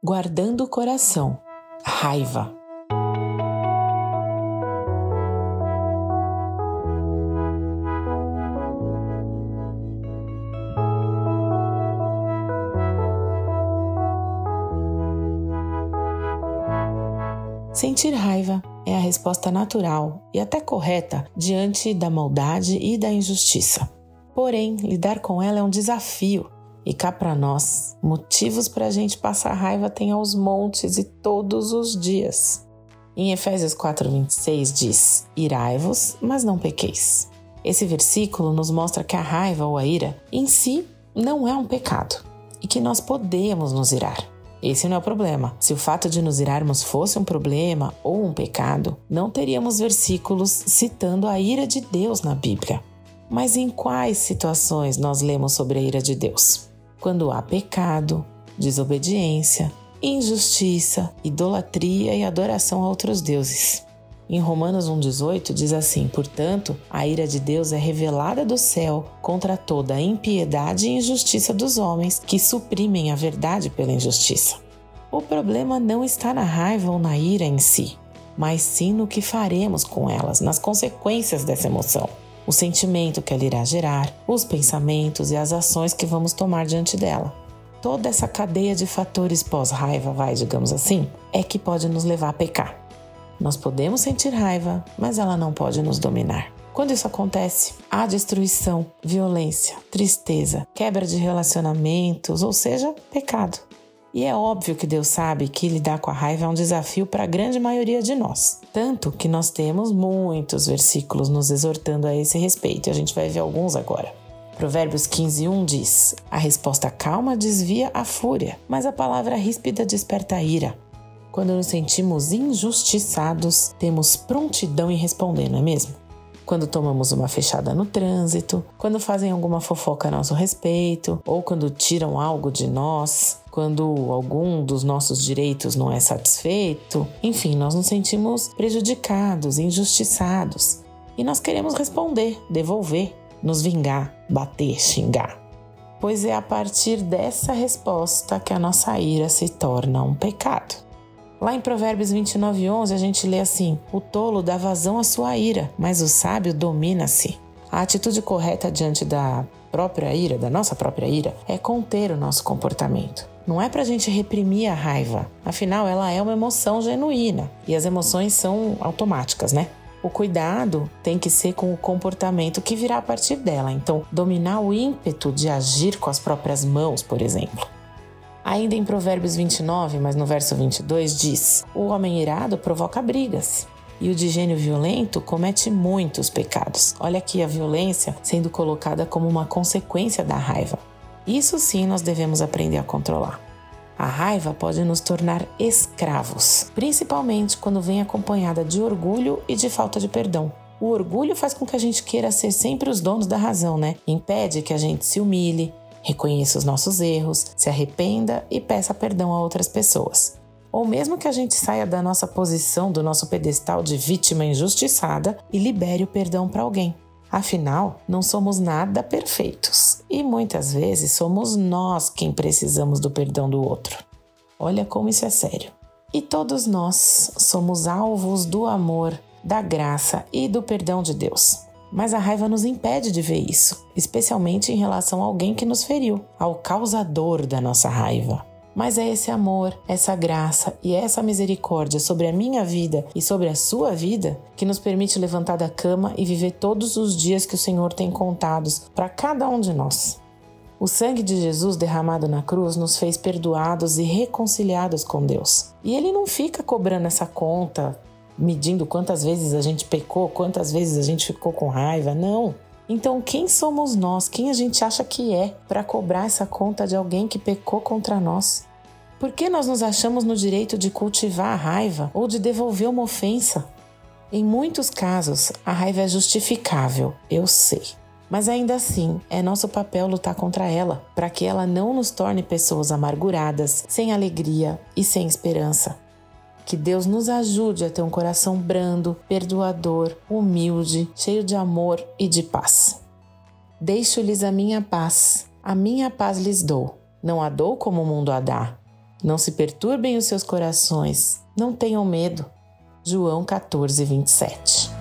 Guardando o coração. Raiva. Sentir raiva é a resposta natural e até correta diante da maldade e da injustiça. Porém, lidar com ela é um desafio e cá para nós, motivos para a gente passar raiva tem aos montes e todos os dias. Em Efésios 4,26 diz: Irai-vos, mas não pequeis. Esse versículo nos mostra que a raiva ou a ira em si não é um pecado e que nós podemos nos irar. Esse não é o problema. Se o fato de nos irarmos fosse um problema ou um pecado, não teríamos versículos citando a ira de Deus na Bíblia. Mas em quais situações nós lemos sobre a ira de Deus? Quando há pecado, desobediência, injustiça, idolatria e adoração a outros deuses. Em Romanos 1,18 diz assim: Portanto, a ira de Deus é revelada do céu contra toda a impiedade e injustiça dos homens que suprimem a verdade pela injustiça. O problema não está na raiva ou na ira em si, mas sim no que faremos com elas, nas consequências dessa emoção. O sentimento que ela irá gerar, os pensamentos e as ações que vamos tomar diante dela. Toda essa cadeia de fatores pós-raiva, vai, digamos assim, é que pode nos levar a pecar. Nós podemos sentir raiva, mas ela não pode nos dominar. Quando isso acontece, há destruição, violência, tristeza, quebra de relacionamentos, ou seja, pecado. E é óbvio que Deus sabe que lidar com a raiva é um desafio para a grande maioria de nós. Tanto que nós temos muitos versículos nos exortando a esse respeito, e a gente vai ver alguns agora. Provérbios 15:1 diz: A resposta calma desvia a fúria, mas a palavra ríspida desperta a ira. Quando nos sentimos injustiçados, temos prontidão em responder, não é mesmo? Quando tomamos uma fechada no trânsito, quando fazem alguma fofoca a nosso respeito, ou quando tiram algo de nós, quando algum dos nossos direitos não é satisfeito, enfim, nós nos sentimos prejudicados, injustiçados. E nós queremos responder, devolver, nos vingar, bater, xingar. Pois é a partir dessa resposta que a nossa ira se torna um pecado. Lá em Provérbios 29:11 a gente lê assim: O tolo dá vazão à sua ira, mas o sábio domina-se. A atitude correta diante da própria ira, da nossa própria ira, é conter o nosso comportamento. Não é para a gente reprimir a raiva, afinal ela é uma emoção genuína e as emoções são automáticas, né? O cuidado tem que ser com o comportamento que virá a partir dela. Então, dominar o ímpeto de agir com as próprias mãos, por exemplo. Ainda em Provérbios 29, mas no verso 22 diz: O homem irado provoca brigas. E o de gênio violento comete muitos pecados. Olha aqui a violência sendo colocada como uma consequência da raiva. Isso sim nós devemos aprender a controlar. A raiva pode nos tornar escravos, principalmente quando vem acompanhada de orgulho e de falta de perdão. O orgulho faz com que a gente queira ser sempre os donos da razão, né? Impede que a gente se humilhe, reconheça os nossos erros, se arrependa e peça perdão a outras pessoas. Ou mesmo que a gente saia da nossa posição, do nosso pedestal de vítima injustiçada e libere o perdão para alguém. Afinal, não somos nada perfeitos e muitas vezes somos nós quem precisamos do perdão do outro. Olha como isso é sério. E todos nós somos alvos do amor, da graça e do perdão de Deus. Mas a raiva nos impede de ver isso, especialmente em relação a alguém que nos feriu, ao causador da nossa raiva. Mas é esse amor, essa graça e essa misericórdia sobre a minha vida e sobre a sua vida que nos permite levantar da cama e viver todos os dias que o Senhor tem contados para cada um de nós. O sangue de Jesus derramado na cruz nos fez perdoados e reconciliados com Deus. E ele não fica cobrando essa conta medindo quantas vezes a gente pecou, quantas vezes a gente ficou com raiva. Não. Então, quem somos nós? Quem a gente acha que é para cobrar essa conta de alguém que pecou contra nós? Por que nós nos achamos no direito de cultivar a raiva ou de devolver uma ofensa? Em muitos casos, a raiva é justificável, eu sei. Mas ainda assim, é nosso papel lutar contra ela, para que ela não nos torne pessoas amarguradas, sem alegria e sem esperança. Que Deus nos ajude a ter um coração brando, perdoador, humilde, cheio de amor e de paz. Deixo-lhes a minha paz, a minha paz lhes dou. Não a dou como o mundo a dá. Não se perturbem os seus corações, não tenham medo. João 14, 27.